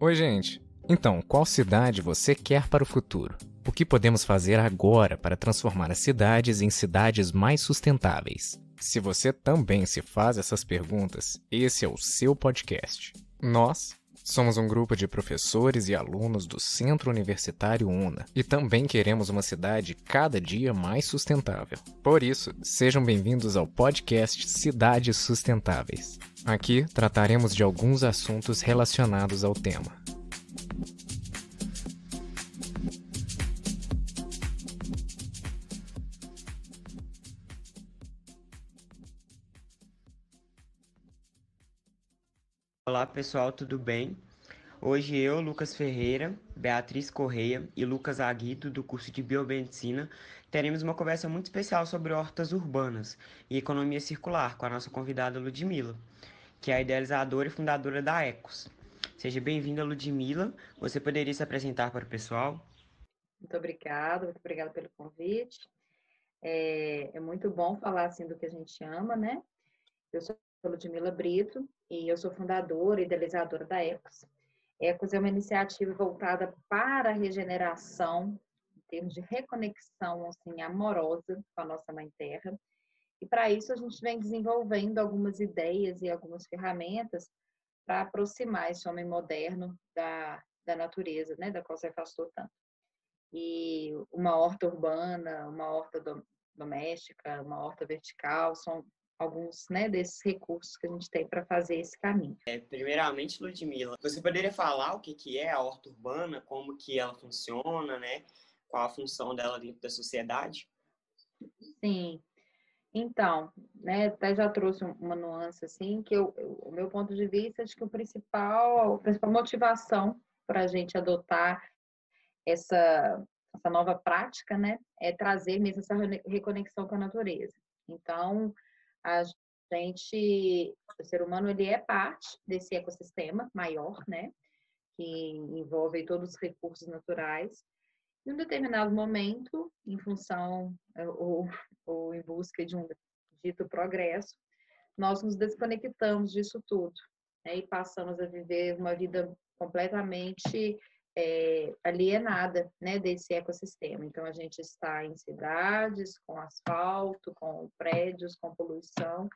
Oi, gente. Então, qual cidade você quer para o futuro? O que podemos fazer agora para transformar as cidades em cidades mais sustentáveis? Se você também se faz essas perguntas, esse é o seu podcast. Nós somos um grupo de professores e alunos do Centro Universitário UNA e também queremos uma cidade cada dia mais sustentável. Por isso, sejam bem-vindos ao podcast Cidades Sustentáveis. Aqui trataremos de alguns assuntos relacionados ao tema. Pessoal, tudo bem? Hoje eu, Lucas Ferreira, Beatriz Correia e Lucas Aguido, do curso de Biomedicina, teremos uma conversa muito especial sobre hortas urbanas e economia circular com a nossa convidada Ludmila, que é a idealizadora e fundadora da Ecos. Seja bem-vinda, Ludmila. Você poderia se apresentar para o pessoal? Muito obrigada, muito obrigada pelo convite. É, é muito bom falar assim do que a gente ama, né? Eu sou Ludmila Brito e eu sou fundadora e idealizadora da Ecos. Ecos é uma iniciativa voltada para a regeneração, em termos de reconexão assim, amorosa com a nossa Mãe Terra. E para isso a gente vem desenvolvendo algumas ideias e algumas ferramentas para aproximar esse homem moderno da, da natureza, né, da qual se afastou tanto. E uma horta urbana, uma horta doméstica, uma horta vertical, são alguns né, desses recursos que a gente tem para fazer esse caminho. É, primeiramente, Ludmila, você poderia falar o que, que é a horta urbana, como que ela funciona, né? Qual a função dela dentro da sociedade? Sim. Então, né, até já trouxe uma nuance assim, que eu, eu, o meu ponto de vista acho que o principal, a principal motivação para a gente adotar essa, essa nova prática, né, é trazer mesmo essa reconexão com a natureza. Então, a gente, o ser humano, ele é parte desse ecossistema maior, né? Que envolve todos os recursos naturais. Em um determinado momento, em função ou, ou em busca de um dito progresso, nós nos desconectamos disso tudo né? e passamos a viver uma vida completamente é, alienada né, desse ecossistema. Então, a gente está em cidades, com asfalto, com prédios, com poluição,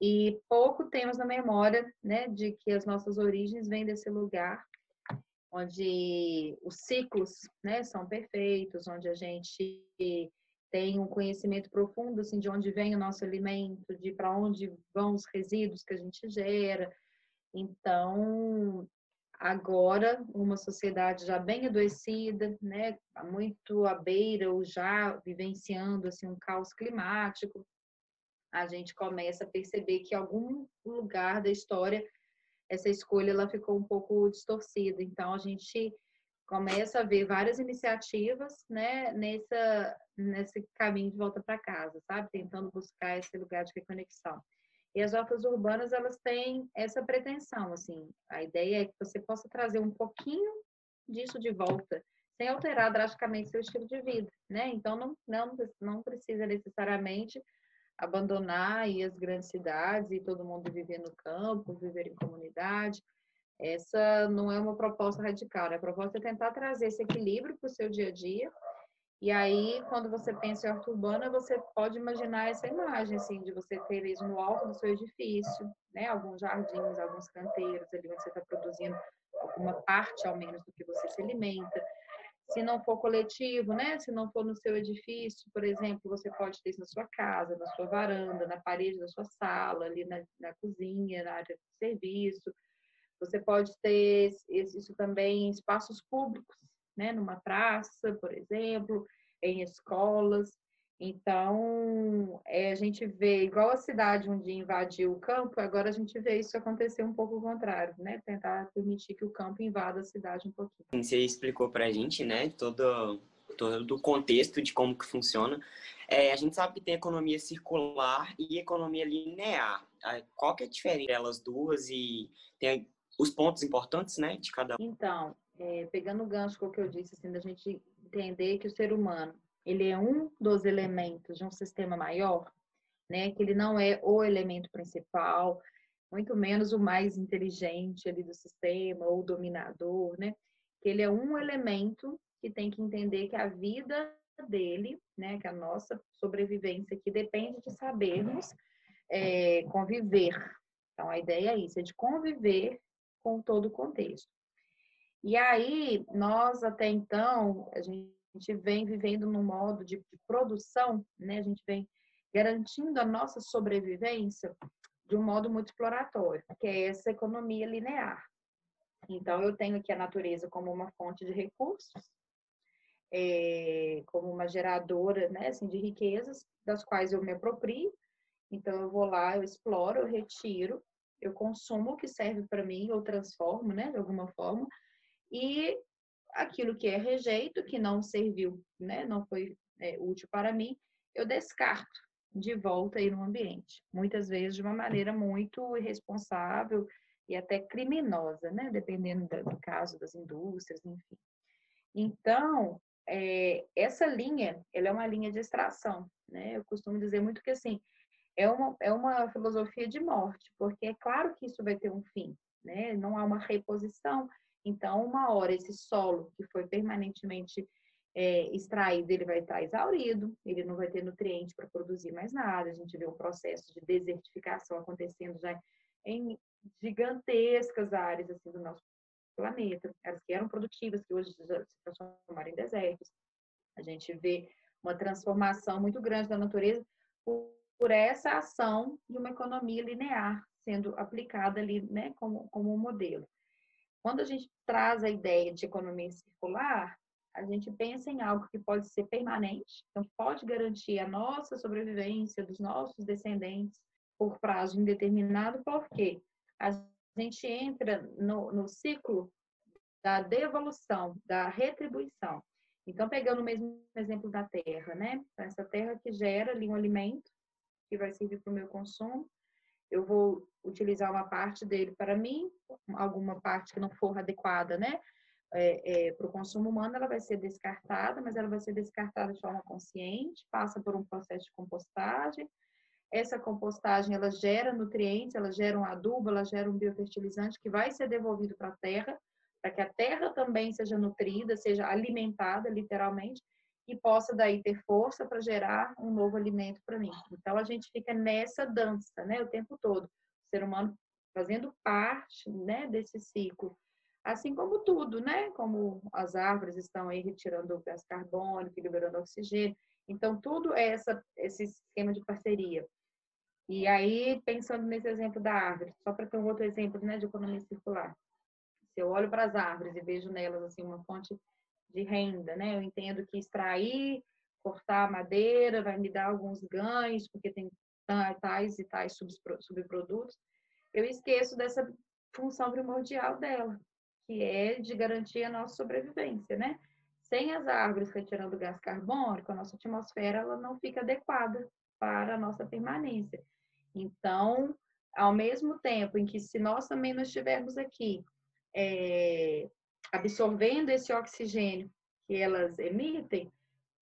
e pouco temos na memória né, de que as nossas origens vêm desse lugar, onde os ciclos né, são perfeitos, onde a gente tem um conhecimento profundo assim, de onde vem o nosso alimento, de para onde vão os resíduos que a gente gera. Então, agora uma sociedade já bem adoecida, né, muito à beira ou já vivenciando assim um caos climático, a gente começa a perceber que algum lugar da história essa escolha ela ficou um pouco distorcida. Então a gente começa a ver várias iniciativas, né, nessa nesse caminho de volta para casa, sabe, tentando buscar esse lugar de reconexão. E as hortas urbanas, elas têm essa pretensão, assim, a ideia é que você possa trazer um pouquinho disso de volta, sem alterar drasticamente seu estilo de vida, né? Então, não, não, não precisa necessariamente abandonar aí as grandes cidades e todo mundo viver no campo, viver em comunidade. Essa não é uma proposta radical, né? a proposta é tentar trazer esse equilíbrio para o seu dia a dia, e aí, quando você pensa em horta urbana, você pode imaginar essa imagem, assim, de você ter isso no alto do seu edifício, né? Alguns jardins, alguns canteiros ali onde você está produzindo alguma parte, ao menos, do que você se alimenta. Se não for coletivo, né? Se não for no seu edifício, por exemplo, você pode ter isso na sua casa, na sua varanda, na parede da sua sala, ali na, na cozinha, na área de serviço. Você pode ter isso também em espaços públicos, né? Numa praça, por exemplo, em escolas. Então, é, a gente vê, igual a cidade um dia invadiu o campo, agora a gente vê isso acontecer um pouco o contrário, né? Tentar permitir que o campo invada a cidade um pouquinho. Você explicou para a gente, né, todo, todo o contexto de como que funciona. É, a gente sabe que tem economia circular e economia linear. Qual que é a diferença delas duas e tem os pontos importantes, né, de cada um? Então, é, pegando o gancho com o que eu disse, assim, da gente entender que o ser humano ele é um dos elementos de um sistema maior, né? Que ele não é o elemento principal. muito menos o mais inteligente ali do sistema ou dominador, né? Que ele é um elemento que tem que entender que a vida dele, né, que a nossa sobrevivência que depende de sabermos é, conviver. Então a ideia é isso, é de conviver com todo o contexto. E aí nós até então a gente vem vivendo num modo de, de produção, né? A gente vem garantindo a nossa sobrevivência de um modo muito exploratório, que é essa economia linear. Então, eu tenho aqui a natureza como uma fonte de recursos, é, como uma geradora né, assim, de riquezas, das quais eu me aproprio. Então, eu vou lá, eu exploro, eu retiro, eu consumo o que serve para mim, eu transformo né, de alguma forma, e aquilo que é rejeito, que não serviu, né, não foi é, útil para mim, eu descarto de volta aí no ambiente. Muitas vezes de uma maneira muito irresponsável e até criminosa, né? Dependendo do caso das indústrias, enfim. Então, é, essa linha, ela é uma linha de extração, né? Eu costumo dizer muito que, assim, é uma, é uma filosofia de morte, porque é claro que isso vai ter um fim, né? Não há uma reposição. Então, uma hora esse solo que foi permanentemente é, extraído, ele vai estar exaurido, ele não vai ter nutriente para produzir mais nada. A gente vê um processo de desertificação acontecendo já em gigantescas áreas assim, do nosso planeta, áreas que eram produtivas, que hoje já se transformaram em desertos. A gente vê uma transformação muito grande da natureza por, por essa ação de uma economia linear sendo aplicada ali, né, como, como um modelo. Quando a gente traz a ideia de economia circular, a gente pensa em algo que pode ser permanente, então pode garantir a nossa sobrevivência dos nossos descendentes por prazo indeterminado, porque a gente entra no, no ciclo da devolução, da retribuição. Então, pegando o mesmo exemplo da terra, né? Então, essa terra que gera ali um alimento que vai servir para o meu consumo, eu vou utilizar uma parte dele para mim, alguma parte que não for adequada, né? é, é, para o consumo humano, ela vai ser descartada, mas ela vai ser descartada de forma consciente, passa por um processo de compostagem. Essa compostagem, ela gera nutrientes, ela gera um adubo, ela gera um biofertilizante que vai ser devolvido para a terra, para que a terra também seja nutrida, seja alimentada, literalmente, e possa daí ter força para gerar um novo alimento para mim. Então, a gente fica nessa dança, né, o tempo todo. O ser humano fazendo parte, né, desse ciclo Assim como tudo, né? Como as árvores estão aí retirando o gás carbônico, liberando oxigênio. Então, tudo é essa, esse esquema de parceria. E aí, pensando nesse exemplo da árvore, só para ter um outro exemplo né, de economia circular. Se eu olho para as árvores e vejo nelas assim uma fonte de renda, né? Eu entendo que extrair, cortar madeira vai me dar alguns ganhos, porque tem tais e tais subprodutos. Eu esqueço dessa função primordial dela, que é de garantir a nossa sobrevivência, né? Sem as árvores retirando gás carbônico, a nossa atmosfera ela não fica adequada para a nossa permanência. Então, ao mesmo tempo em que se nós também não estivermos aqui é, absorvendo esse oxigênio que elas emitem,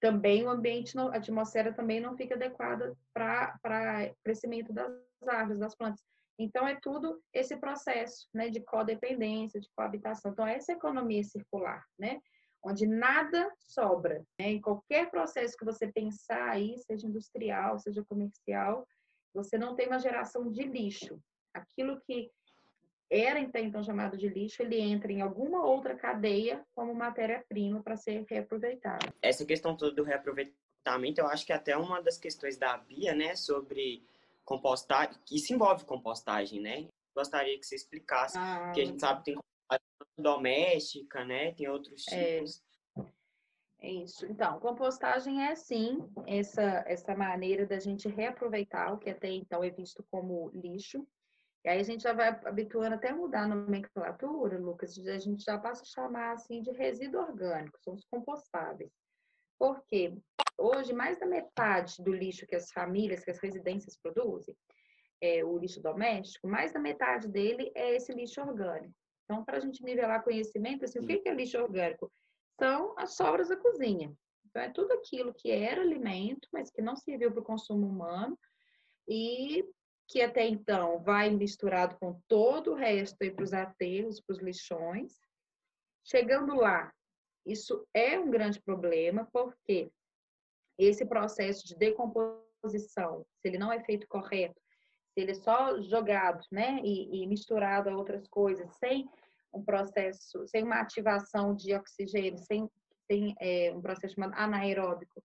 também o ambiente, a atmosfera também não fica adequada para crescimento das árvores, das plantas. Então, é tudo esse processo né, de codependência, de coabitação. Então, essa economia circular, né, onde nada sobra. Né, em qualquer processo que você pensar aí, seja industrial, seja comercial, você não tem uma geração de lixo. Aquilo que era então chamado de lixo, ele entra em alguma outra cadeia como matéria-prima para ser reaproveitado. Essa questão toda do reaproveitamento, eu acho que é até uma das questões da Bia, né, sobre compostagem, que isso envolve compostagem, né? Gostaria que você explicasse, ah, que a gente sabe que tem compostagem doméstica, né? Tem outros é. tipos. É isso. Então, compostagem é sim essa essa maneira da gente reaproveitar o que até então é visto como lixo. E aí a gente já vai habituando até mudar a nomenclatura, Lucas, a gente já passa a chamar assim de resíduo orgânico, são os compostáveis. Por quê? Hoje, mais da metade do lixo que as famílias, que as residências produzem, é, o lixo doméstico, mais da metade dele é esse lixo orgânico. Então, para a gente nivelar conhecimento, assim, o que é lixo orgânico? São as sobras da cozinha. Então, é tudo aquilo que era alimento, mas que não serviu para o consumo humano e que até então vai misturado com todo o resto para os aterros, para os lixões. Chegando lá, isso é um grande problema, porque esse processo de decomposição, se ele não é feito correto, se ele é só jogado né, e, e misturado a outras coisas, sem um processo, sem uma ativação de oxigênio, sem, sem é, um processo chamado anaeróbico,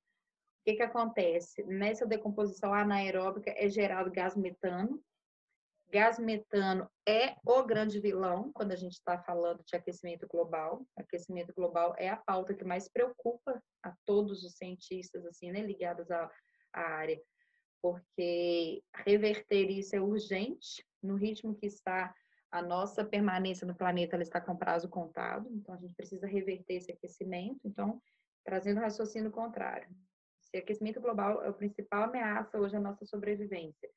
que, que acontece? Nessa decomposição anaeróbica é gerado gás metano. Gás metano é o grande vilão quando a gente está falando de aquecimento global. Aquecimento global é a pauta que mais preocupa a todos os cientistas assim, né, ligados à, à área, porque reverter isso é urgente no ritmo que está a nossa permanência no planeta ela está com prazo contado, então a gente precisa reverter esse aquecimento. Então, trazendo o raciocínio contrário. Aquecimento global é a principal ameaça hoje à nossa sobrevivência,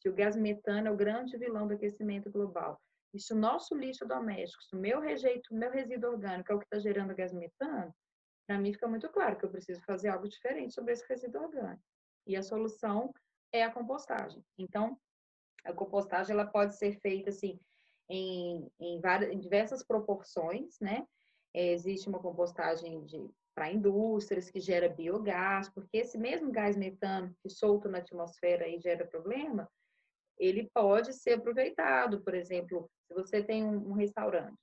se o gás metano é o grande vilão do aquecimento global, e se o nosso lixo doméstico, se o meu rejeito, meu resíduo orgânico é o que está gerando gás metano, para mim fica muito claro que eu preciso fazer algo diferente sobre esse resíduo orgânico. E a solução é a compostagem. Então, a compostagem ela pode ser feita assim em, em, várias, em diversas proporções, né? É, existe uma compostagem para indústrias que gera biogás, porque esse mesmo gás metano que solto na atmosfera e gera problema, ele pode ser aproveitado. Por exemplo, se você tem um, restaurante,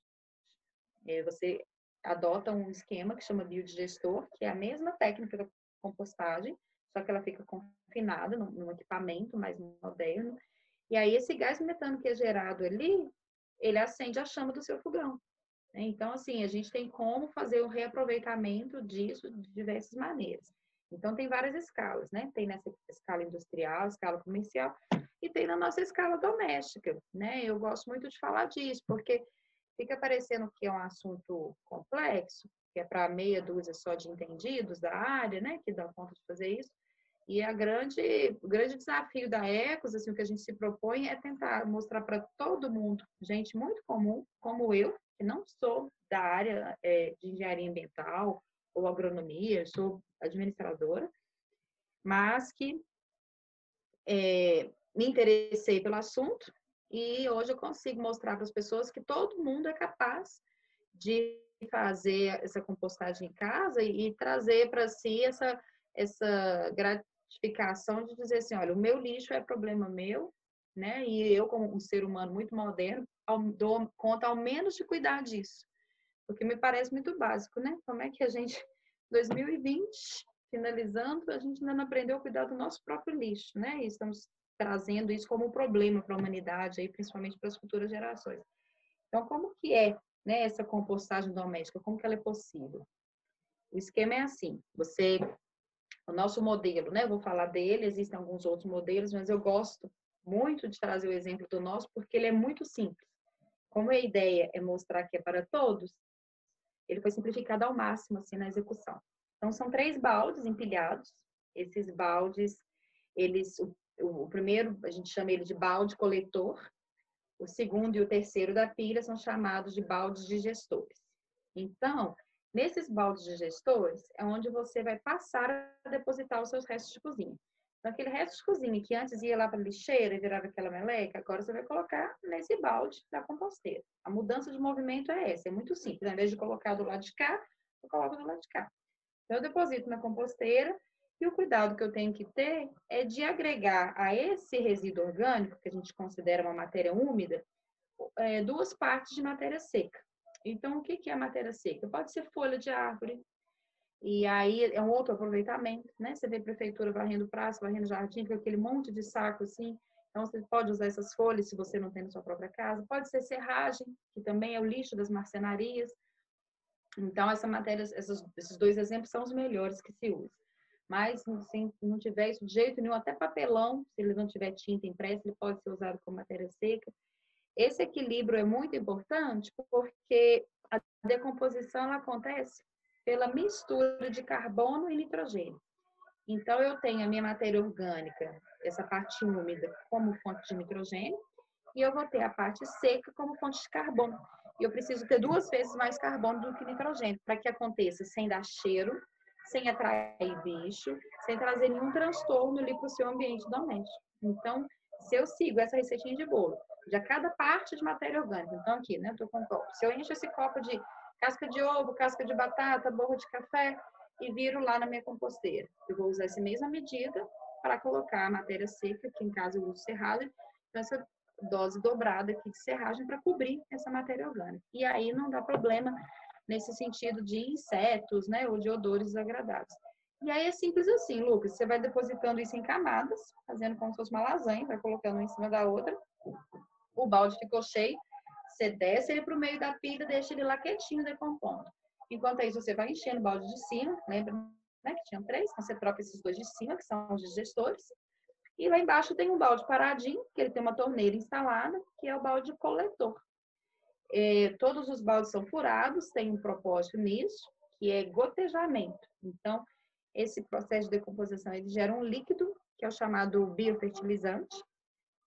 é, você adota um esquema que chama biodigestor, que é a mesma técnica da compostagem, só que ela fica confinada num equipamento mais moderno. E aí esse gás metano que é gerado ali, ele acende a chama do seu fogão. Né? Então, assim, a gente tem como fazer o reaproveitamento disso de diversas maneiras. Então, tem várias escalas, né? Tem nessa escala industrial, escala comercial, e tem na nossa escala doméstica, né? Eu gosto muito de falar disso, porque fica parecendo que é um assunto complexo, que é para meia dúzia só de entendidos da área, né? Que dá conta de fazer isso, e a grande, o grande desafio da Ecos, assim, o que a gente se propõe é tentar mostrar para todo mundo, gente muito comum, como eu, que não sou da área é, de engenharia ambiental ou agronomia, sou administradora, mas que é, me interessei pelo assunto e hoje eu consigo mostrar para as pessoas que todo mundo é capaz de fazer essa compostagem em casa e, e trazer para si essa, essa justificação de dizer assim, olha, o meu lixo é problema meu, né? E eu, como um ser humano muito moderno, dou conta ao menos de cuidar disso. Porque me parece muito básico, né? Como é que a gente, 2020, finalizando, a gente ainda não aprendeu a cuidar do nosso próprio lixo, né? E estamos trazendo isso como um problema para a humanidade, aí, principalmente para as futuras gerações. Então, como que é né, essa compostagem doméstica? Como que ela é possível? O esquema é assim, você o nosso modelo, né? Vou falar dele, existem alguns outros modelos, mas eu gosto muito de trazer o exemplo do nosso porque ele é muito simples. Como a ideia é mostrar que é para todos, ele foi simplificado ao máximo assim na execução. Então são três baldes empilhados. Esses baldes, eles o, o primeiro a gente chama ele de balde coletor, o segundo e o terceiro da pilha são chamados de baldes digestores. Então, Nesses baldes digestores é onde você vai passar a depositar os seus restos de cozinha. Aquele resto de cozinha que antes ia lá para a lixeira e virava aquela meleca, agora você vai colocar nesse balde da composteira. A mudança de movimento é essa, é muito simples. Ao invés de colocar do lado de cá, eu coloco do lado de cá. Então, eu deposito na composteira e o cuidado que eu tenho que ter é de agregar a esse resíduo orgânico, que a gente considera uma matéria úmida, é, duas partes de matéria seca. Então, o que é matéria seca? Pode ser folha de árvore, e aí é um outro aproveitamento, né? Você vê a prefeitura varrendo praça, varrendo jardim, com aquele monte de saco assim. Então, você pode usar essas folhas se você não tem na sua própria casa. Pode ser serragem, que também é o lixo das marcenarias. Então, essa matéria, esses, dois exemplos são os melhores que se usa. Mas, se não tiver isso de jeito nenhum, até papelão, se ele não tiver tinta impressa, ele pode ser usado como matéria seca. Esse equilíbrio é muito importante porque a decomposição acontece pela mistura de carbono e nitrogênio. Então, eu tenho a minha matéria orgânica, essa parte úmida, como fonte de nitrogênio, e eu vou ter a parte seca como fonte de carbono. E eu preciso ter duas vezes mais carbono do que nitrogênio, para que aconteça sem dar cheiro, sem atrair bicho, sem trazer nenhum transtorno ali para o seu ambiente doméstico. Então, se eu sigo essa receitinha de bolo, de cada parte de matéria orgânica, então aqui, né, eu tô com um copo. Se eu encho esse copo de casca de ovo, casca de batata, borra de café e viro lá na minha composteira, eu vou usar essa mesma medida para colocar a matéria seca, que em casa eu uso serragem, então essa dose dobrada aqui de serragem para cobrir essa matéria orgânica. E aí não dá problema nesse sentido de insetos, né, ou de odores desagradáveis. E aí é simples assim, Lucas, você vai depositando isso em camadas, fazendo como se fosse uma lasanha, vai colocando uma em cima da outra. O balde ficou cheio, você desce ele para o meio da pilha, deixa ele lá quietinho, decompondo. Enquanto isso, você vai enchendo o balde de cima, lembra né, que tinha três, então você troca esses dois de cima, que são os digestores. E lá embaixo tem um balde paradinho, que ele tem uma torneira instalada, que é o balde coletor. É, todos os baldes são furados, tem um propósito nisso, que é gotejamento. Então, esse processo de decomposição ele gera um líquido, que é o chamado biofertilizante.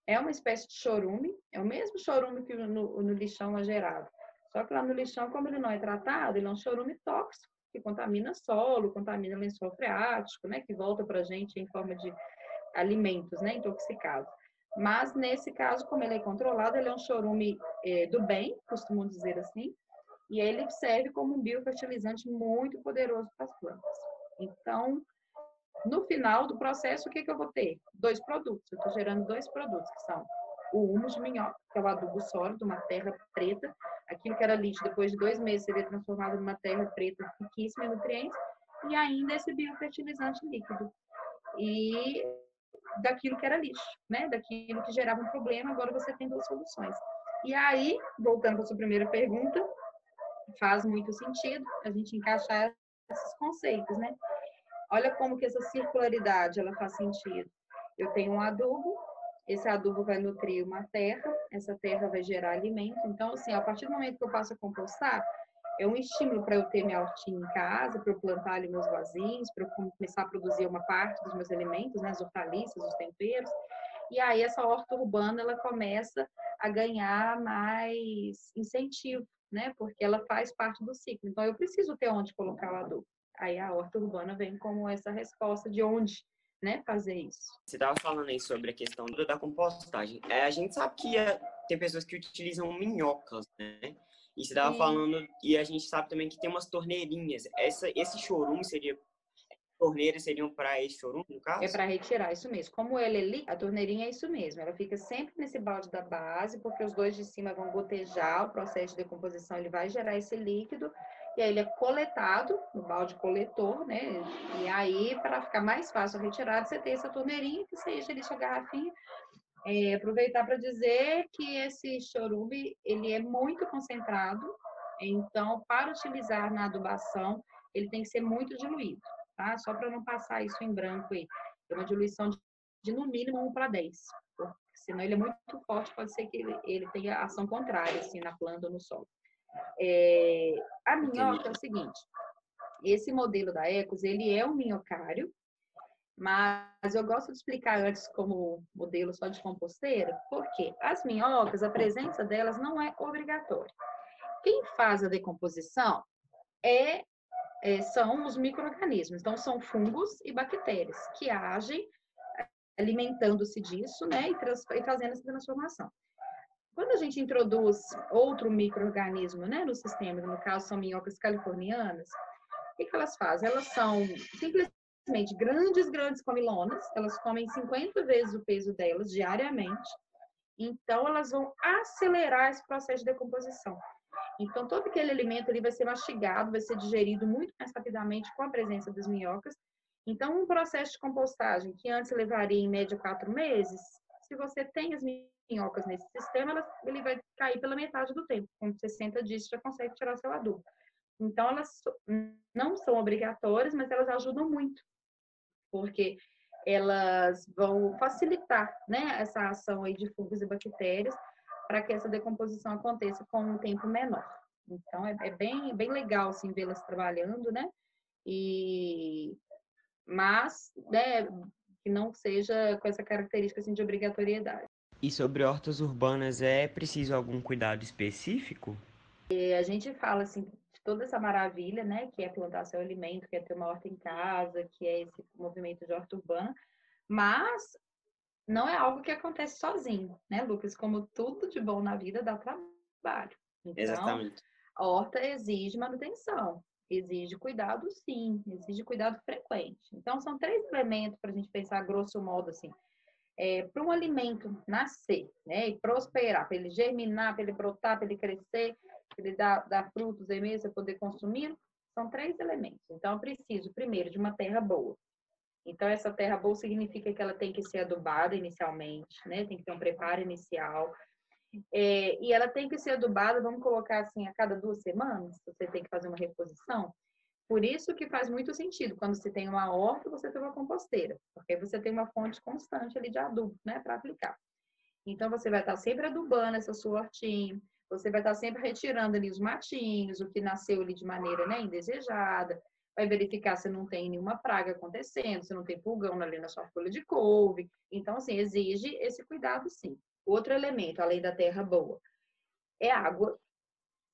É uma espécie de chorume, é o mesmo chorume que no, no lixão é gerado. Só que lá no lixão, como ele não é tratado, ele é um chorume tóxico, que contamina solo, contamina lençol freático, né, que volta para a gente em forma de alimentos, né, intoxicados. Mas nesse caso, como ele é controlado, ele é um chorume é, do bem, costumo dizer assim, e ele serve como um biofertilizante muito poderoso para as plantas. Então, no final do processo, o que, que eu vou ter? Dois produtos. Eu estou gerando dois produtos, que são o humus de minhoca, que é o adubo sólido, uma terra preta. Aquilo que era lixo, depois de dois meses, seria transformado numa terra preta riquíssima em nutrientes. E ainda esse biofertilizante líquido. E daquilo que era lixo, né? Daquilo que gerava um problema, agora você tem duas soluções. E aí, voltando para a sua primeira pergunta, faz muito sentido a gente encaixar esses conceitos, né? Olha como que essa circularidade ela faz sentido. Eu tenho um adubo, esse adubo vai nutrir uma terra, essa terra vai gerar alimento. Então, assim, a partir do momento que eu passo a compostar, é um estímulo para eu ter minha hortinha em casa, para eu plantar ali meus vasinhos, para eu começar a produzir uma parte dos meus alimentos, né, as hortaliças, os temperos. E aí essa horta urbana ela começa a ganhar mais incentivo, né? Porque ela faz parte do ciclo. Então eu preciso ter onde colocar o adubo. Aí a horta urbana vem como essa resposta de onde né, fazer isso. Você estava falando aí sobre a questão da compostagem. É, a gente sabe que é, tem pessoas que utilizam minhocas, né? E você estava falando, e a gente sabe também que tem umas torneirinhas. Essa, esse chorume seria torneiras seriam para esse chorume, no caso? É para retirar, isso mesmo. Como ele é líquido, a torneirinha é isso mesmo. Ela fica sempre nesse balde da base, porque os dois de cima vão gotejar, o processo de decomposição ele vai gerar esse líquido, e aí ele é coletado no balde coletor, né? E aí, para ficar mais fácil a retirada, você tem essa torneirinha, que enche ali sua garrafinha, é, aproveitar para dizer que esse chorume ele é muito concentrado, então para utilizar na adubação ele tem que ser muito diluído, tá? Só para não passar isso em branco aí. É uma diluição de, de no mínimo 1 para 10, porque senão ele é muito forte, pode ser que ele, ele tenha ação contrária assim na planta ou no solo. É, a minhoca é o seguinte, esse modelo da Ecos, ele é um minhocário, mas eu gosto de explicar antes como modelo só de composteira, porque as minhocas, a presença delas não é obrigatória. Quem faz a decomposição é, é são os micro-organismos, então são fungos e bactérias que agem alimentando-se disso, né, e, e fazendo essa transformação. Quando a gente introduz outro microorganismo, né, no sistema, no caso são minhocas californianas, o que, que elas fazem? Elas são simplesmente grandes, grandes comilonas, elas comem 50 vezes o peso delas diariamente, então elas vão acelerar esse processo de decomposição. Então, todo aquele alimento ali vai ser mastigado, vai ser digerido muito mais rapidamente com a presença das minhocas. Então, um processo de compostagem que antes levaria em média quatro meses, se você tem as minhocas nesse sistema, elas, ele vai cair pela metade do tempo. Com 60 dias, já consegue tirar seu adubo. Então, elas não são obrigatórias, mas elas ajudam muito porque elas vão facilitar né, essa ação aí de fungos e bactérias para que essa decomposição aconteça com um tempo menor. Então, é, é bem, bem legal, assim, vê-las trabalhando, né? E... Mas, né, que não seja com essa característica, assim, de obrigatoriedade. E sobre hortas urbanas, é preciso algum cuidado específico? E a gente fala, assim, toda essa maravilha, né, que é plantar seu alimento, que é ter uma horta em casa, que é esse movimento de horta urbana, mas não é algo que acontece sozinho, né, Lucas? Como tudo de bom na vida dá trabalho. Então, Exatamente. a horta exige manutenção, exige cuidado, sim, exige cuidado frequente. Então, são três elementos para a gente pensar, grosso modo, assim. É, para um alimento nascer né, e prosperar, para ele germinar, para ele brotar, para ele crescer, para ele dar, dar frutos e mesmo poder consumir, são três elementos. Então, eu preciso, primeiro, de uma terra boa. Então, essa terra boa significa que ela tem que ser adubada inicialmente, né? Tem que ter um preparo inicial. É, e ela tem que ser adubada, vamos colocar assim, a cada duas semanas, você tem que fazer uma reposição. Por isso que faz muito sentido, quando você tem uma horta, você tem uma composteira, porque você tem uma fonte constante ali de adubo, né, para aplicar. Então, você vai estar sempre adubando essa sua hortinha, você vai estar sempre retirando ali os matinhos, o que nasceu ali de maneira né, indesejada, vai verificar se não tem nenhuma praga acontecendo, se não tem pulgão ali na sua folha de couve. Então, assim, exige esse cuidado, sim. Outro elemento, além da terra boa, é água.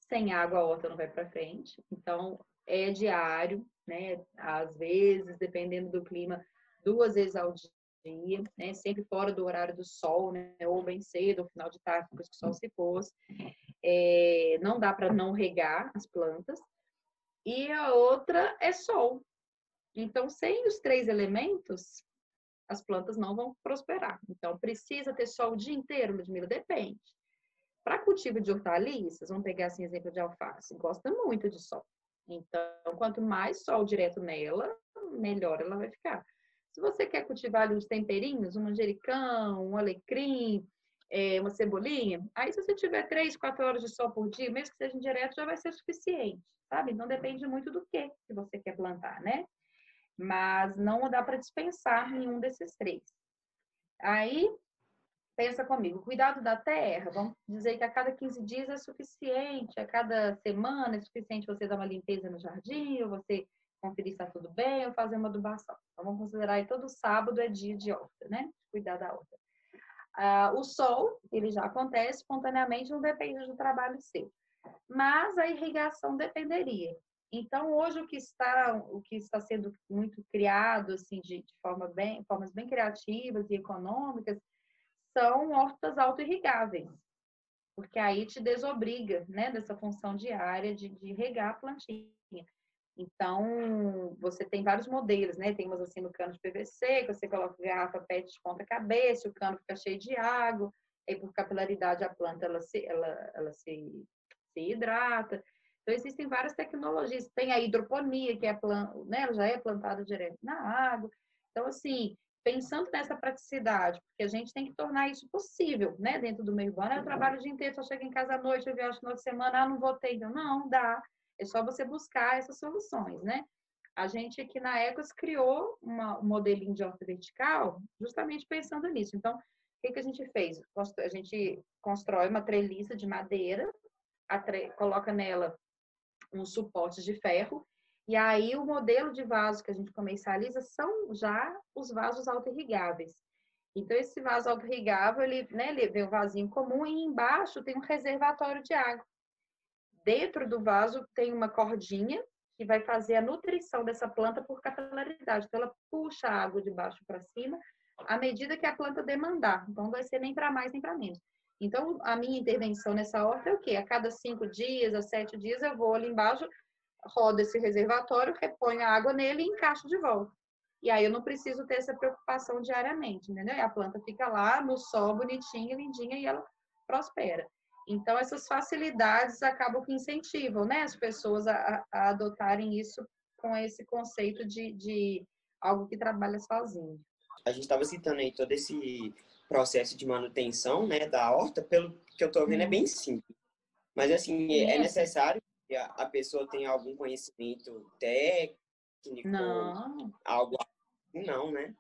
Sem água, a horta não vai para frente. Então, é diário, né? Às vezes, dependendo do clima, duas vezes ao dia, né? Sempre fora do horário do sol, né? Ou bem cedo, ou final de tarde, depois que o sol se pôs. É, não dá para não regar as plantas. E a outra é sol. Então, sem os três elementos, as plantas não vão prosperar. Então, precisa ter sol o dia inteiro, Ludmila? Depende. Para cultivo de hortaliças, vamos pegar assim exemplo de alface, gosta muito de sol. Então, quanto mais sol direto nela, melhor ela vai ficar. Se você quer cultivar ali temperinhos, um manjericão, um alecrim, é, uma cebolinha, aí se você tiver três, quatro horas de sol por dia, mesmo que seja direto, já vai ser suficiente, sabe? Não depende muito do que que você quer plantar, né? Mas não dá para dispensar nenhum desses três. Aí, pensa comigo, cuidado da terra, vamos dizer que a cada 15 dias é suficiente, a cada semana é suficiente você dar uma limpeza no jardim, ou você conferir se está tudo bem, ou fazer uma adubação. Então, vamos considerar aí todo sábado é dia de horta, né? Cuidar da horta. Ah, o sol, ele já acontece espontaneamente, não depende do trabalho seu. Mas a irrigação dependeria. Então, hoje o que está, o que está sendo muito criado assim de, de forma bem, formas bem criativas e econômicas são hortas auto-irrigáveis, porque aí te desobriga, né, dessa função diária de, de regar a plantinha. Então, você tem vários modelos, né? Tem umas assim no cano de PVC, que você coloca garrafa PET de ponta cabeça, o cano fica cheio de água, aí por capilaridade a planta ela se, ela, ela se, se hidrata. Então, existem várias tecnologias. Tem a hidroponia, que é planta, né? ela já é plantada direto na água. Então, assim, pensando nessa praticidade, porque a gente tem que tornar isso possível, né? Dentro do meio urbano, eu trabalho o dia inteiro, só chego em casa à noite, eu viajo no final de semana, ah, não vou ter, então, não, dá. É só você buscar essas soluções, né? A gente aqui na Ecos criou uma, um modelinho de horta vertical justamente pensando nisso. Então, o que, que a gente fez? A gente constrói uma treliça de madeira, tre... coloca nela uns suportes de ferro. E aí o modelo de vaso que a gente comercializa são já os vasos auto-irrigáveis. Então, esse vaso auto-irrigável, ele, né, ele vem um vasinho comum e embaixo tem um reservatório de água. Dentro do vaso tem uma cordinha que vai fazer a nutrição dessa planta por capilaridade. Então, ela puxa a água de baixo para cima à medida que a planta demandar. Então, não vai ser nem para mais nem para menos. Então, a minha intervenção nessa horta é o quê? A cada cinco dias, a sete dias, eu vou ali embaixo, rodo esse reservatório, reponho a água nele e encaixo de volta. E aí eu não preciso ter essa preocupação diariamente, entendeu? E a planta fica lá no sol, bonitinha, lindinha, e ela prospera. Então, essas facilidades acabam que incentivam né, as pessoas a, a adotarem isso com esse conceito de, de algo que trabalha sozinho. A gente estava citando aí todo esse processo de manutenção né, da horta, pelo que eu estou vendo, é bem simples. Mas, assim, é necessário que a pessoa tenha algum conhecimento técnico, não. algo assim, não, né?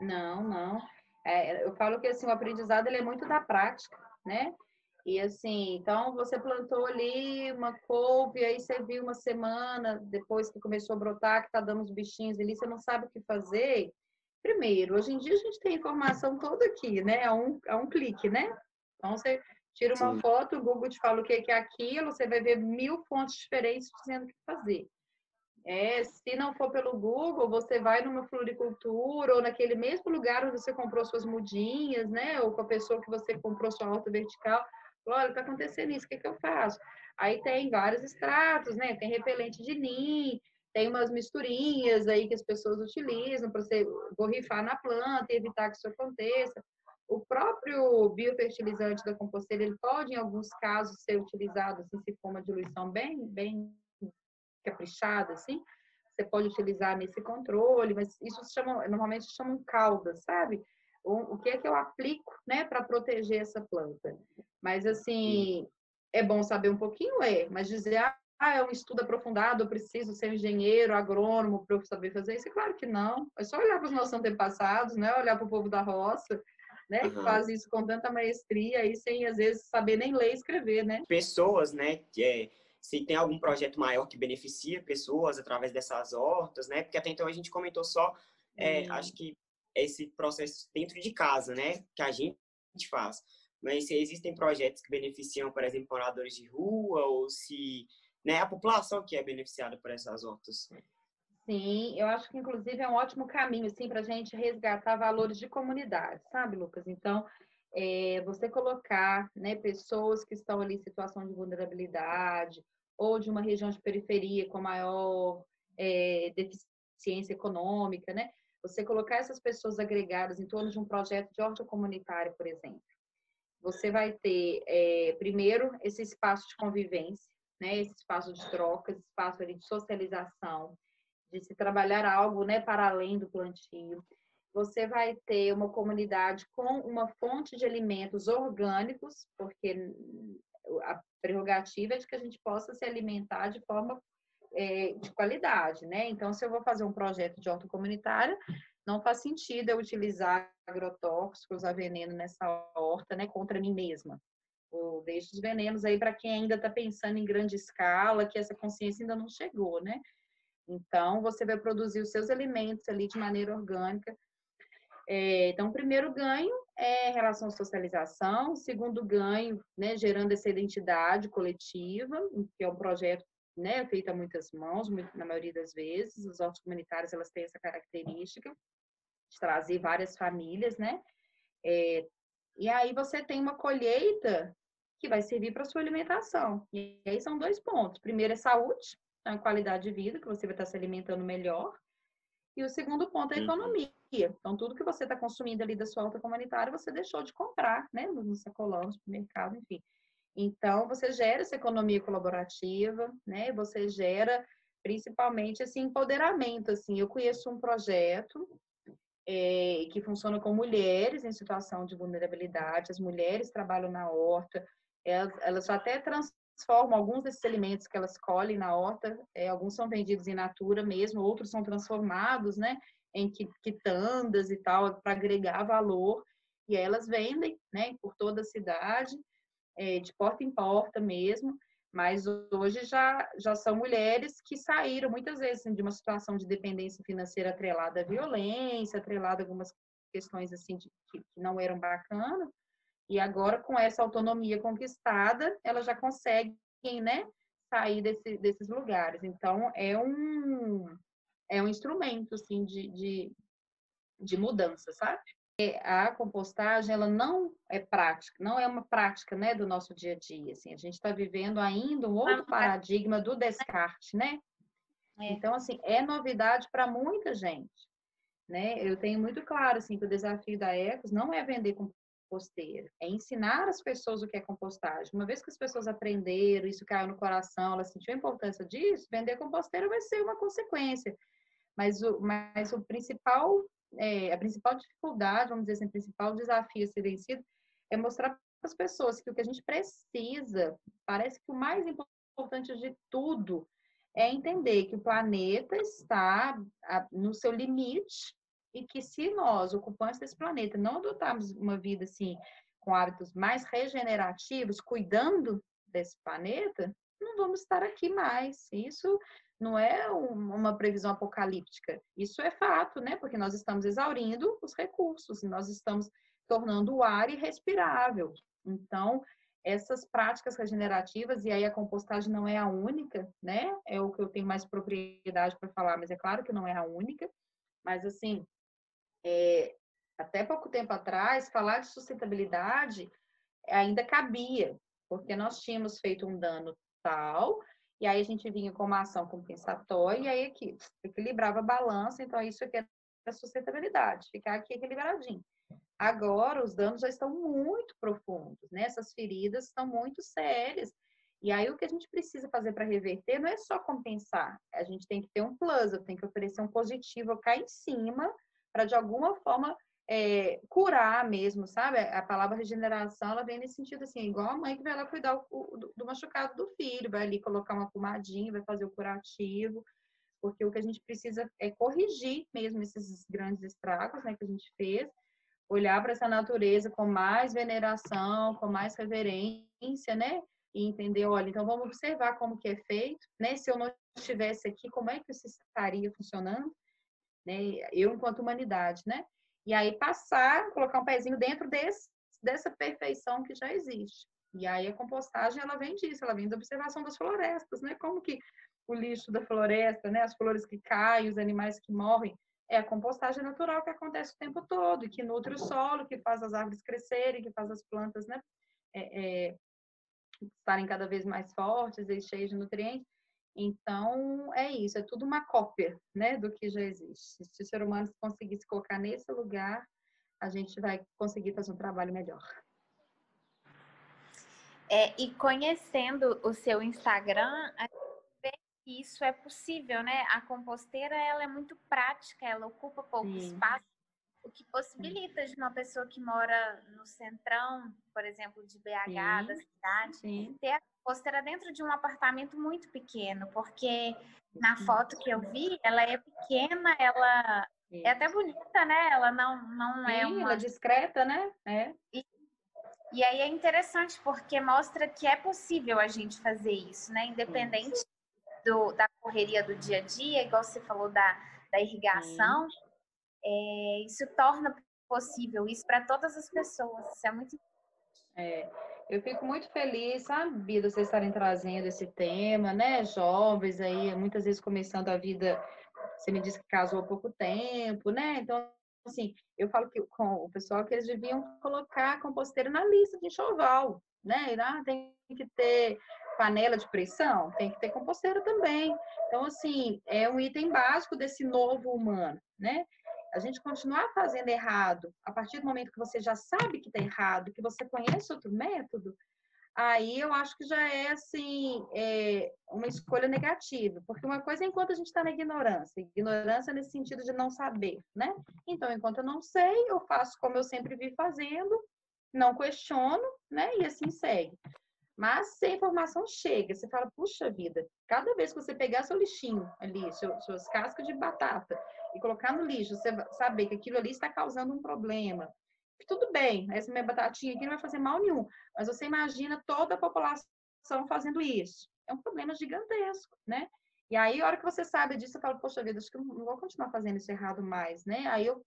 Não, não. É, eu falo que assim, o aprendizado ele é muito da prática, né? E assim, então você plantou ali uma couve, aí você viu uma semana depois que começou a brotar, que tá dando os bichinhos ali, você não sabe o que fazer. Primeiro, hoje em dia a gente tem informação toda aqui, né? É um, é um clique, né? Então você tira uma Sim. foto, o Google te fala o que é aquilo, você vai ver mil fontes diferentes dizendo o que fazer. É, se não for pelo Google, você vai numa floricultura ou naquele mesmo lugar onde você comprou suas mudinhas, né? Ou com a pessoa que você comprou sua horta vertical. Olha, tá acontecendo isso, o que, que eu faço? Aí tem vários extratos, né? Tem repelente de NIM, tem umas misturinhas aí que as pessoas utilizam para você borrifar na planta e evitar que isso aconteça. O próprio biofertilizante da composteira, ele pode, em alguns casos, ser utilizado assim, se for uma diluição bem, bem caprichada, assim. Você pode utilizar nesse controle, mas isso se chama, normalmente se chamam caudas, sabe? O, o que é que eu aplico, né, para proteger essa planta? Mas, assim, é bom saber um pouquinho, é, mas dizer, ah, é um estudo aprofundado, eu preciso ser engenheiro, agrônomo para eu saber fazer isso? Claro que não. É só olhar para os nossos antepassados, né? Olhar para o povo da roça, né? Uhum. Que faz isso com tanta maestria e sem, às vezes, saber nem ler e escrever, né? Pessoas, né? É, se tem algum projeto maior que beneficia pessoas através dessas hortas, né? Porque até então a gente comentou só, é, uhum. acho que esse processo dentro de casa, né? Que a gente faz mas se existem projetos que beneficiam, por exemplo, moradores de rua, ou se né, a população que é beneficiada por essas hortas. Sim, eu acho que inclusive é um ótimo caminho assim, para a gente resgatar valores de comunidade, sabe, Lucas? Então, é, você colocar né, pessoas que estão ali em situação de vulnerabilidade ou de uma região de periferia com maior é, deficiência econômica, né? Você colocar essas pessoas agregadas em torno de um projeto de horta comunitária, por exemplo você vai ter, é, primeiro, esse espaço de convivência, né, esse espaço de trocas, espaço ali de socialização, de se trabalhar algo né, para além do plantio. Você vai ter uma comunidade com uma fonte de alimentos orgânicos, porque a prerrogativa é de que a gente possa se alimentar de forma é, de qualidade, né? Então, se eu vou fazer um projeto de horta comunitária, não faz sentido eu utilizar agrotóxicos, usar veneno nessa horta, né, contra mim mesma. Ou deixo os venenos aí para quem ainda está pensando em grande escala, que essa consciência ainda não chegou, né? Então, você vai produzir os seus alimentos ali de maneira orgânica. É, então, o primeiro ganho é relação à socialização, o segundo ganho, né, gerando essa identidade coletiva, que é um projeto né, feito a muitas mãos, na maioria das vezes, as hortas comunitárias elas têm essa característica de trazer várias famílias, né? É, e aí você tem uma colheita que vai servir para sua alimentação. E aí são dois pontos. Primeiro é saúde, a qualidade de vida, que você vai estar se alimentando melhor. E o segundo ponto é a uhum. economia. Então, tudo que você está consumindo ali da sua alta comunitária, você deixou de comprar, né? No sacolão, no supermercado, enfim. Então, você gera essa economia colaborativa, né? Você gera principalmente esse empoderamento, assim. Eu conheço um projeto é, que funciona com mulheres em situação de vulnerabilidade. As mulheres trabalham na horta, elas, elas até transformam alguns desses alimentos que elas colhem na horta, é, alguns são vendidos em natura mesmo, outros são transformados, né? Em quitandas e tal, para agregar valor. E elas vendem, né? Por toda a cidade é, de porta em porta mesmo, mas hoje já, já são mulheres que saíram muitas vezes de uma situação de dependência financeira atrelada à violência, atrelada a algumas questões assim de, que, que não eram bacanas, e agora com essa autonomia conquistada, elas já conseguem, né, sair desse, desses lugares. Então é um é um instrumento assim de, de, de mudança, sabe? a compostagem ela não é prática, não é uma prática, né, do nosso dia a dia. Assim, a gente está vivendo ainda um outro paradigma do descarte, né? É. Então, assim, é novidade para muita gente, né? Eu tenho muito claro assim que o desafio da Ecos não é vender composteira, é ensinar as pessoas o que é compostagem. Uma vez que as pessoas aprenderam, isso caiu no coração, elas sentiram a importância disso, vender composteira vai ser uma consequência. Mas o, mas o principal é, a principal dificuldade, vamos dizer assim, o principal desafio a ser vencido é mostrar para as pessoas que o que a gente precisa, parece que o mais importante de tudo é entender que o planeta está no seu limite e que se nós, ocupantes desse planeta, não adotarmos uma vida assim com hábitos mais regenerativos, cuidando desse planeta, não vamos estar aqui mais. Isso não é uma previsão apocalíptica. Isso é fato, né? Porque nós estamos exaurindo os recursos, nós estamos tornando o ar irrespirável. Então, essas práticas regenerativas, e aí a compostagem não é a única, né? É o que eu tenho mais propriedade para falar, mas é claro que não é a única. Mas, assim, é, até pouco tempo atrás, falar de sustentabilidade ainda cabia, porque nós tínhamos feito um dano tal, e aí a gente vinha com uma ação compensatória, e aí aqui equilibrava a balança, então isso aqui é sustentabilidade, ficar aqui equilibradinho. Agora, os danos já estão muito profundos, né? Essas feridas estão muito sérias. E aí, o que a gente precisa fazer para reverter não é só compensar. A gente tem que ter um plus, eu tenho que oferecer um positivo cá em cima, para de alguma forma é, curar mesmo, sabe? A palavra regeneração, ela vem nesse sentido assim, igual a mãe que vai lá cuidar o, do, do machucado do filho, vai ali colocar uma pomadinha, vai fazer o curativo, porque o que a gente precisa é corrigir mesmo esses grandes estragos, né, que a gente fez, olhar para essa natureza com mais veneração, com mais reverência, né? E entender, olha, então vamos observar como que é feito, né? Se eu não estivesse aqui, como é que isso estaria funcionando? Né? Eu enquanto humanidade, né? E aí passar, colocar um pezinho dentro desse, dessa perfeição que já existe. E aí a compostagem, ela vem disso, ela vem da observação das florestas, né? Como que o lixo da floresta, né? As flores que caem, os animais que morrem, é a compostagem natural que acontece o tempo todo, que nutre o solo, que faz as árvores crescerem, que faz as plantas né, é, é, estarem cada vez mais fortes e cheias de nutrientes. Então, é isso, é tudo uma cópia né, do que já existe. Se o ser humano conseguir se colocar nesse lugar, a gente vai conseguir fazer um trabalho melhor. É, e conhecendo o seu Instagram, que isso é possível, né? A composteira ela é muito prática, ela ocupa pouco Sim. espaço, o que possibilita de uma pessoa que mora no centrão, por exemplo, de BH, Sim. da cidade, Sim. ter a composteira dentro de um apartamento muito pequeno, porque na foto que eu vi, ela é pequena, ela é até bonita, né? Ela não, não é uma... ela é discreta, né? É. E, e aí é interessante porque mostra que é possível a gente fazer isso, né? Independente do, da correria do dia a dia, igual você falou da, da irrigação, é, isso torna possível isso para todas as pessoas. Isso é muito é, eu fico muito feliz, sabe, de vocês estarem trazendo esse tema, né? Jovens aí, muitas vezes começando a vida, você me disse que casou há pouco tempo, né? Então, assim, eu falo que com o pessoal que eles deviam colocar composteira na lista de enxoval, né? Ah, tem que ter panela de pressão, tem que ter composteira também. Então, assim, é um item básico desse novo humano, né? A gente continuar fazendo errado, a partir do momento que você já sabe que está errado, que você conhece outro método, aí eu acho que já é, assim, é uma escolha negativa. Porque uma coisa é enquanto a gente está na ignorância. Ignorância nesse sentido de não saber, né? Então, enquanto eu não sei, eu faço como eu sempre vi fazendo, não questiono, né? E assim segue. Mas se a informação chega, você fala, puxa vida, cada vez que você pegar seu lixinho ali, seu, suas cascas de batata, e colocar no lixo, você saber que aquilo ali está causando um problema. Tudo bem, essa minha batatinha aqui não vai fazer mal nenhum, mas você imagina toda a população fazendo isso. É um problema gigantesco, né? E aí, a hora que você sabe disso, você fala, poxa vida, acho que eu não vou continuar fazendo isso errado mais, né? Aí eu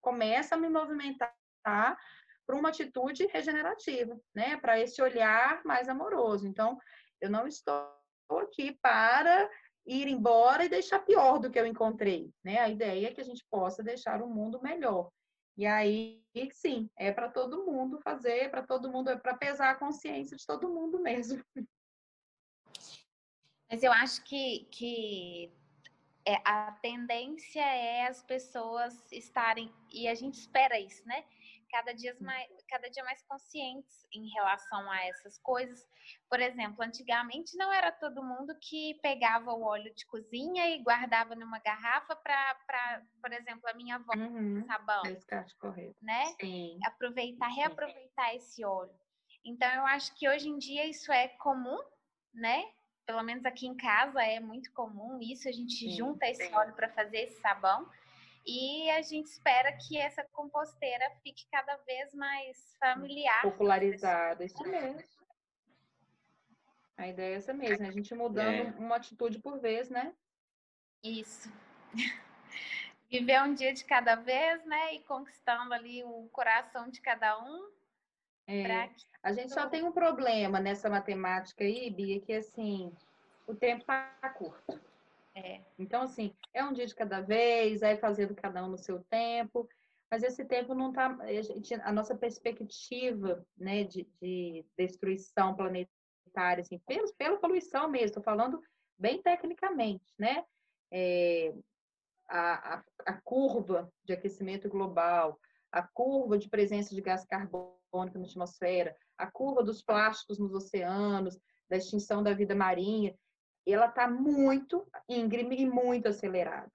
começo a me movimentar para uma atitude regenerativa, né? Para esse olhar mais amoroso. Então, eu não estou aqui para ir embora e deixar pior do que eu encontrei, né? A ideia é que a gente possa deixar o mundo melhor. E aí, sim, é para todo mundo fazer, é para todo mundo, é para pesar a consciência de todo mundo mesmo. Mas eu acho que, que é, a tendência é as pessoas estarem, e a gente espera isso, né? Cada dia mais, cada dia mais conscientes em relação a essas coisas. Por exemplo, antigamente não era todo mundo que pegava o óleo de cozinha e guardava numa garrafa para, por exemplo, a minha avó, uhum, sabão. Né? Sim. Aproveitar, reaproveitar esse óleo. Então, eu acho que hoje em dia isso é comum, né? Pelo menos aqui em casa é muito comum isso, a gente sim, junta esse sim. óleo para fazer esse sabão. E a gente espera que essa composteira fique cada vez mais familiar. Popularizada, isso mesmo. A ideia é essa mesmo, a gente mudando é. uma atitude por vez, né? Isso. Viver um dia de cada vez, né? E conquistando ali o coração de cada um. É, a gente só tem um problema nessa matemática aí, Bia, que assim, o tempo está curto. É. Então, assim, é um dia de cada vez, aí fazendo cada um no seu tempo, mas esse tempo não está. A, a, nossa perspectiva né, de, de destruição planetária, assim, pela poluição mesmo, estou falando bem tecnicamente, né? É, a, a, a curva de aquecimento global, a curva de presença de gás carbônico na atmosfera, a curva dos plásticos nos oceanos, da extinção da vida marinha, ela está muito íngreme e muito acelerada.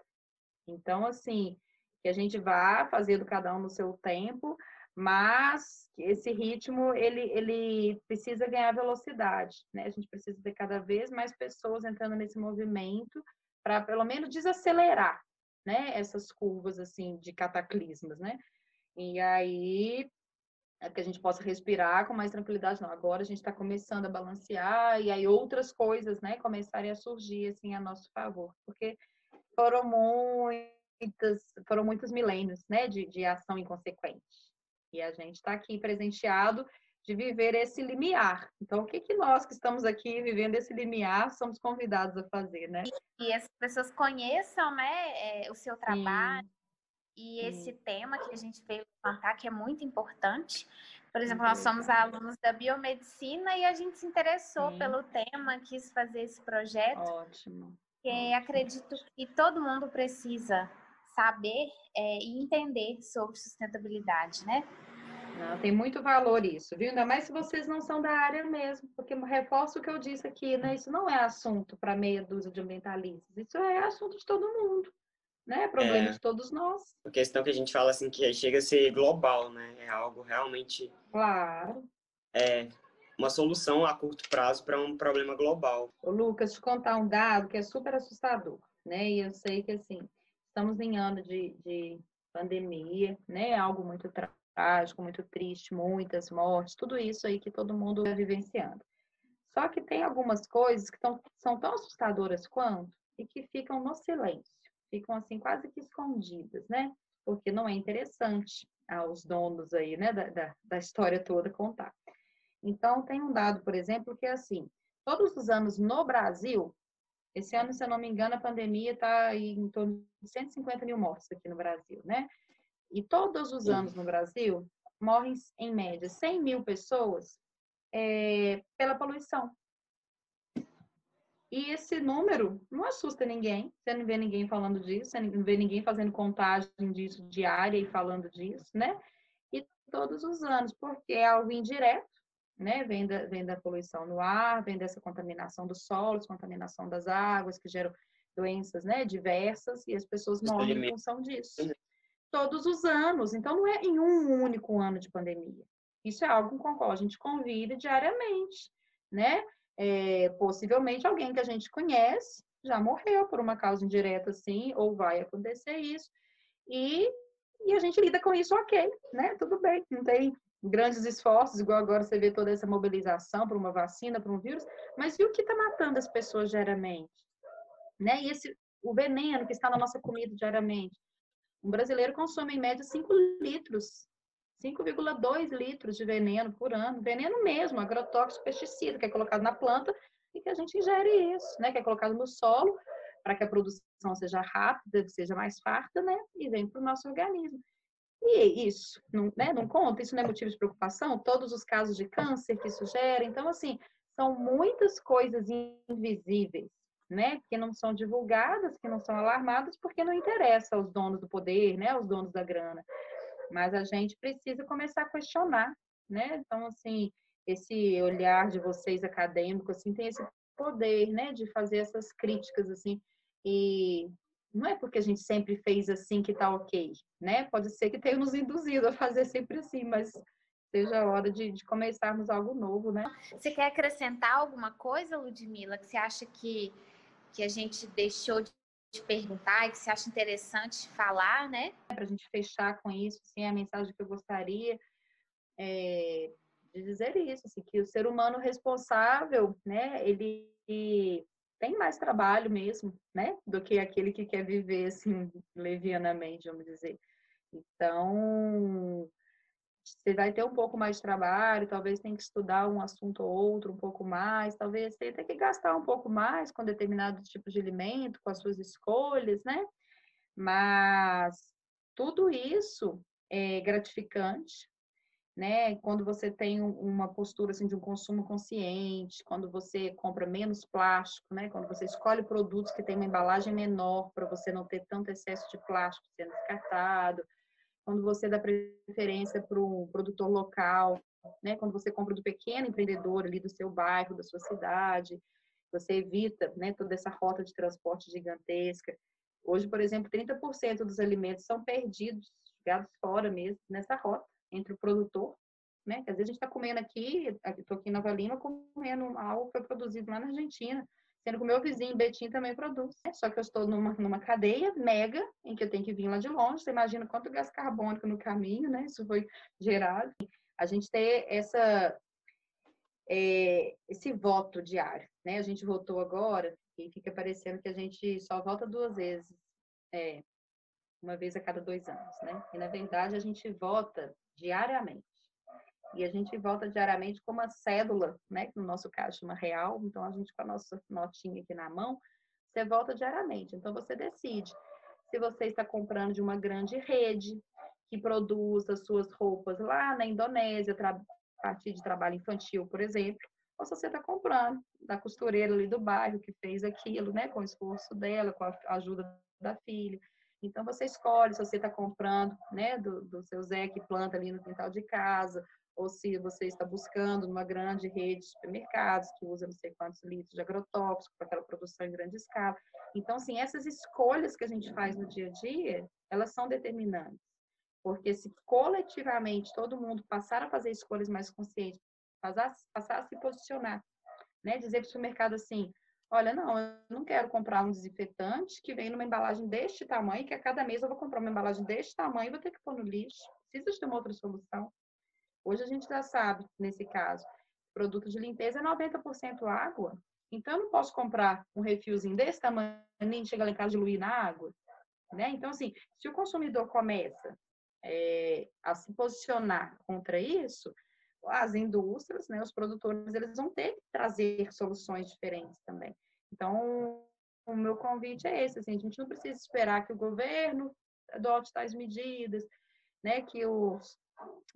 Então, assim, que a gente vá fazendo cada um no seu tempo, mas esse ritmo ele, ele precisa ganhar velocidade, né? A gente precisa ter cada vez mais pessoas entrando nesse movimento para pelo menos desacelerar, né? Essas curvas assim de cataclismas, né? E aí é que a gente possa respirar com mais tranquilidade. Não, agora a gente está começando a balancear e aí outras coisas, né, começarem a surgir assim a nosso favor, porque foram muitas, foram muitos milênios, né, de, de ação inconsequente. E a gente está aqui presenteado de viver esse limiar. Então, o que, que nós que estamos aqui vivendo esse limiar somos convidados a fazer, né? E, e as pessoas conheçam, né, é, o seu trabalho, e esse tema que a gente veio levantar, que é muito importante. Por exemplo, nós somos alunos da biomedicina e a gente se interessou Sim. pelo tema, quis fazer esse projeto. Ótimo. E Ótimo. acredito que todo mundo precisa saber é, e entender sobre sustentabilidade, né? Não, tem muito valor isso, viu? Ainda mais se vocês não são da área mesmo, porque reforço o que eu disse aqui, né? Isso não é assunto para meia dúzia de ambientalistas, isso é assunto de todo mundo né? É problema é, de todos nós. A questão que a gente fala assim que chega a ser global, né? É algo realmente. Claro. É uma solução a curto prazo para um problema global. Ô, Lucas, te contar um dado que é super assustador, né? E eu sei que assim estamos em ano de, de pandemia, né? Algo muito trágico, muito triste, muitas mortes, tudo isso aí que todo mundo está vivenciando. Só que tem algumas coisas que tão, são tão assustadoras quanto e que ficam no silêncio ficam assim quase que escondidas, né? Porque não é interessante aos donos aí, né, da, da, da história toda contar. Então, tem um dado, por exemplo, que é assim, todos os anos no Brasil, esse ano, se eu não me engano, a pandemia está em torno de 150 mil mortes aqui no Brasil, né? E todos os anos no Brasil, morrem, em média, 100 mil pessoas é, pela poluição. E esse número não assusta ninguém. Você não vê ninguém falando disso, você não vê ninguém fazendo contagem disso diária e falando disso, né? E todos os anos, porque é algo indireto, né? Vem da, vem da poluição no ar, vem dessa contaminação dos solos, contaminação das águas, que geram doenças, né? Diversas, e as pessoas morrem em função disso. Todos os anos. Então, não é em um único ano de pandemia. Isso é algo com o qual a gente convive diariamente, né? É, possivelmente alguém que a gente conhece já morreu por uma causa indireta, assim, ou vai acontecer isso, e, e a gente lida com isso, ok, né? Tudo bem, não tem grandes esforços, igual agora você vê toda essa mobilização para uma vacina, para um vírus, mas e o que está matando as pessoas diariamente? Né? E esse, o veneno que está na nossa comida diariamente. Um brasileiro consome em média 5 litros 5,2 litros de veneno por ano, veneno mesmo, agrotóxico, pesticida, que é colocado na planta e que a gente ingere isso, né? Que é colocado no solo para que a produção seja rápida, seja mais farta, né? E vem para o nosso organismo. E isso, não, né, não conta, isso não é motivo de preocupação? Todos os casos de câncer que isso gera. Então, assim, são muitas coisas invisíveis, né? Que não são divulgadas, que não são alarmadas, porque não interessa aos donos do poder, né? Aos donos da grana mas a gente precisa começar a questionar, né? Então, assim, esse olhar de vocês acadêmicos, assim, tem esse poder, né, de fazer essas críticas, assim, e não é porque a gente sempre fez assim que tá ok, né? Pode ser que tenha nos induzido a fazer sempre assim, mas seja a hora de, de começarmos algo novo, né? Você quer acrescentar alguma coisa, Ludmila, que você acha que, que a gente deixou de te perguntar e que você acha interessante falar, né? Para a gente fechar com isso, assim, a mensagem que eu gostaria é, de dizer isso, assim, que o ser humano responsável, né, ele tem mais trabalho mesmo, né, do que aquele que quer viver assim levianamente, vamos dizer. Então, você vai ter um pouco mais de trabalho, talvez tenha que estudar um assunto ou outro um pouco mais, talvez tenha que gastar um pouco mais com determinado tipo de alimento, com as suas escolhas, né? Mas tudo isso é gratificante, né? Quando você tem uma postura assim de um consumo consciente, quando você compra menos plástico, né? Quando você escolhe produtos que têm uma embalagem menor para você não ter tanto excesso de plástico sendo descartado, quando você dá preferência para um produtor local, né? Quando você compra do pequeno empreendedor ali do seu bairro, da sua cidade, você evita, né, toda essa rota de transporte gigantesca. Hoje, por exemplo, 30% dos alimentos são perdidos, jogados fora mesmo, nessa rota entre o produtor, né? Às vezes a gente está comendo aqui, estou aqui em Nova Lima, comendo algo que foi produzido lá na Argentina, sendo que o meu vizinho Betim também produz. Né? Só que eu estou numa, numa cadeia mega, em que eu tenho que vir lá de longe. Você imagina quanto gás carbônico no caminho, né? Isso foi gerado. A gente tem essa, é, esse voto diário, né? A gente votou agora e fica parecendo que a gente só vota duas vezes, é, uma vez a cada dois anos, né? E na verdade a gente vota diariamente. E a gente volta diariamente com uma cédula, né? No nosso caso chama real. Então, a gente com a nossa notinha aqui na mão, você volta diariamente. Então, você decide se você está comprando de uma grande rede que produz as suas roupas lá na Indonésia, a partir de trabalho infantil, por exemplo, ou se você está comprando da costureira ali do bairro que fez aquilo, né? Com o esforço dela, com a ajuda da filha. Então, você escolhe se você está comprando né, do, do seu Zé que planta ali no quintal de casa, ou se você está buscando numa grande rede de supermercados que usa não sei quantos litros de agrotóxico para aquela produção em grande escala. Então, assim, essas escolhas que a gente faz no dia a dia, elas são determinantes. Porque se coletivamente todo mundo passar a fazer escolhas mais conscientes, passar, passar a se posicionar, né? Dizer para o supermercado assim, Olha, não, eu não quero comprar um desinfetante que vem numa embalagem deste tamanho, que a cada mês eu vou comprar uma embalagem deste tamanho e vou ter que pôr no lixo. Precisa de uma outra solução. Hoje a gente já sabe, nesse caso, produto de limpeza é 90% água. Então, eu não posso comprar um refilzinho desse tamanho e chegar lá em casa diluir na água. Né? Então, assim, se o consumidor começa é, a se posicionar contra isso, as indústrias, né, os produtores, eles vão ter que trazer soluções diferentes também. Então, o meu convite é esse, assim, a gente não precisa esperar que o governo adote tais medidas, né, que os,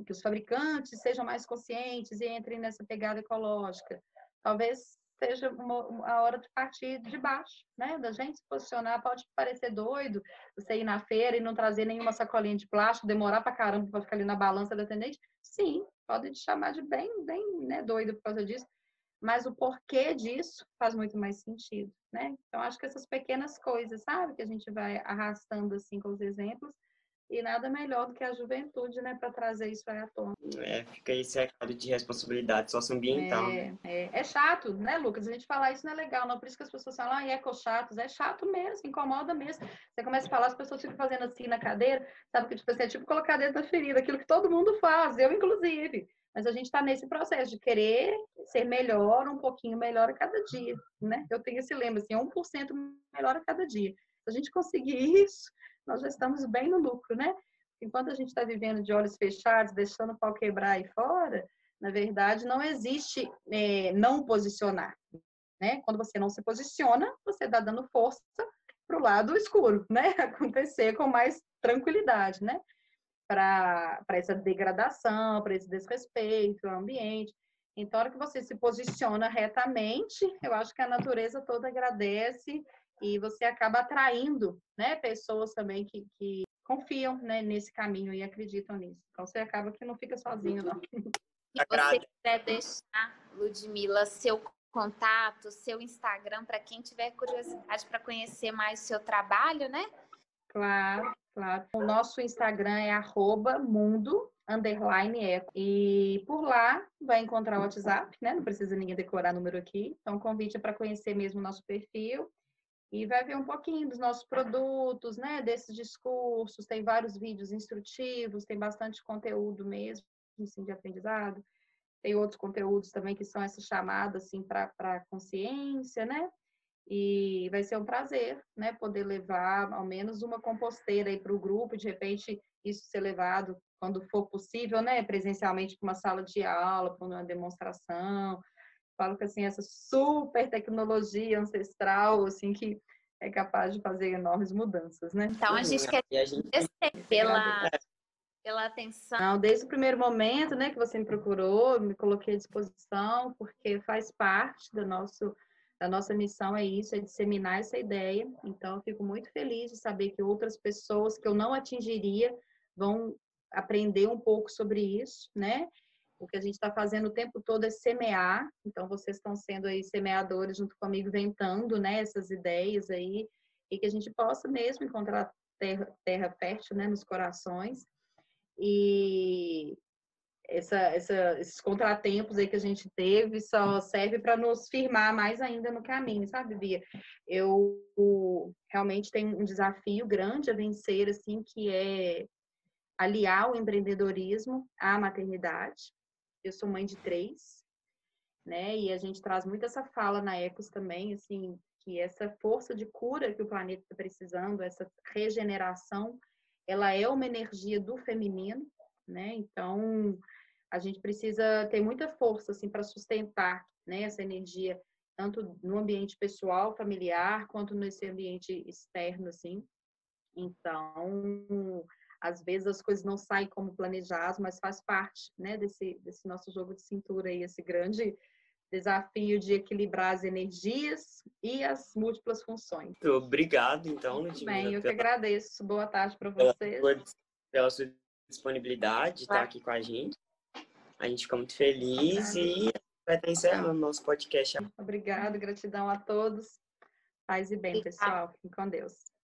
que os fabricantes sejam mais conscientes e entrem nessa pegada ecológica. Talvez seja uma, a hora de partir de baixo, né? Da gente se posicionar. Pode parecer doido você ir na feira e não trazer nenhuma sacolinha de plástico, demorar pra caramba para ficar ali na balança da atendente. Sim, pode te chamar de bem, bem né, doido por causa disso, mas o porquê disso faz muito mais sentido, né? Então, acho que essas pequenas coisas, sabe, que a gente vai arrastando assim com os exemplos, e nada melhor do que a juventude, né, para trazer isso aí à tona. É, fica esse recado de responsabilidade socioambiental. É, é, é, chato, né, Lucas? A gente falar isso não é legal, não. Por isso que as pessoas falam, ah, eco chatos. É chato mesmo, incomoda mesmo. Você começa a falar, as pessoas ficam fazendo assim na cadeira, sabe? Que tipo assim, é tipo colocar dentro da ferida, aquilo que todo mundo faz, eu inclusive. Mas a gente está nesse processo de querer ser melhor, um pouquinho melhor a cada dia, né? Eu tenho esse lema, assim, 1% melhor a cada dia. Se a gente conseguir isso, nós já estamos bem no lucro, né? Enquanto a gente está vivendo de olhos fechados, deixando o pau quebrar aí fora, na verdade, não existe é, não posicionar. Né? Quando você não se posiciona, você está dando força para o lado escuro, né? Acontecer com mais tranquilidade, né? Para essa degradação, para esse desrespeito ao ambiente. Então, a hora que você se posiciona retamente, eu acho que a natureza toda agradece e você acaba atraindo né, pessoas também que, que confiam né, nesse caminho e acreditam nisso. Então você acaba que não fica sozinho, não. Se você quiser deixar, Ludmila, seu contato, seu Instagram, para quem tiver curiosidade para conhecer mais o seu trabalho, né? Claro, claro. O nosso Instagram é arroba mundo underline eco. E por lá vai encontrar o WhatsApp, né? Não precisa ninguém decorar número aqui. Então, convite é para conhecer mesmo o nosso perfil e vai ver um pouquinho dos nossos produtos, né, desses discursos, tem vários vídeos instrutivos, tem bastante conteúdo mesmo, assim, de aprendizado, tem outros conteúdos também que são essa chamada, assim, para a consciência, né, e vai ser um prazer, né, poder levar ao menos uma composteira aí para o grupo, de repente isso ser levado quando for possível, né, presencialmente para uma sala de aula, para uma demonstração. Falo que assim essa super tecnologia ancestral, assim que é capaz de fazer enormes mudanças, né? Então a gente quer agradecer pela pela atenção. Não, desde o primeiro momento, né, que você me procurou, me coloquei à disposição, porque faz parte do nosso da nossa missão é isso, é disseminar essa ideia. Então, eu fico muito feliz de saber que outras pessoas que eu não atingiria vão aprender um pouco sobre isso, né? O que a gente está fazendo o tempo todo é semear. Então, vocês estão sendo aí semeadores junto comigo, ventando, né, essas ideias aí, e que a gente possa mesmo encontrar terra, terra fértil, né, nos corações. E essa, essa, esses contratempos aí que a gente teve só serve para nos firmar mais ainda no caminho, sabe, Bia? Eu realmente tenho um desafio grande a vencer, assim, que é aliar o empreendedorismo à maternidade. Eu sou mãe de três, né? E a gente traz muito essa fala na Ecos também, assim, que essa força de cura que o planeta está precisando, essa regeneração, ela é uma energia do feminino, né? Então, a gente precisa ter muita força assim para sustentar né, essa energia tanto no ambiente pessoal, familiar, quanto nesse ambiente externo assim. Então, às vezes as coisas não saem como planejado, mas faz parte, né, desse desse nosso jogo de cintura aí, esse grande desafio de equilibrar as energias e as múltiplas funções. Muito obrigado, então, Ludmila. Bem, eu pela... que agradeço. Boa tarde para vocês. Pela, pela sua disponibilidade de estar aqui com a gente. A gente fica muito feliz e vai estar encerrando nosso podcast. Obrigada, gratidão a todos. Paz e bem, pessoal. Fiquem com Deus.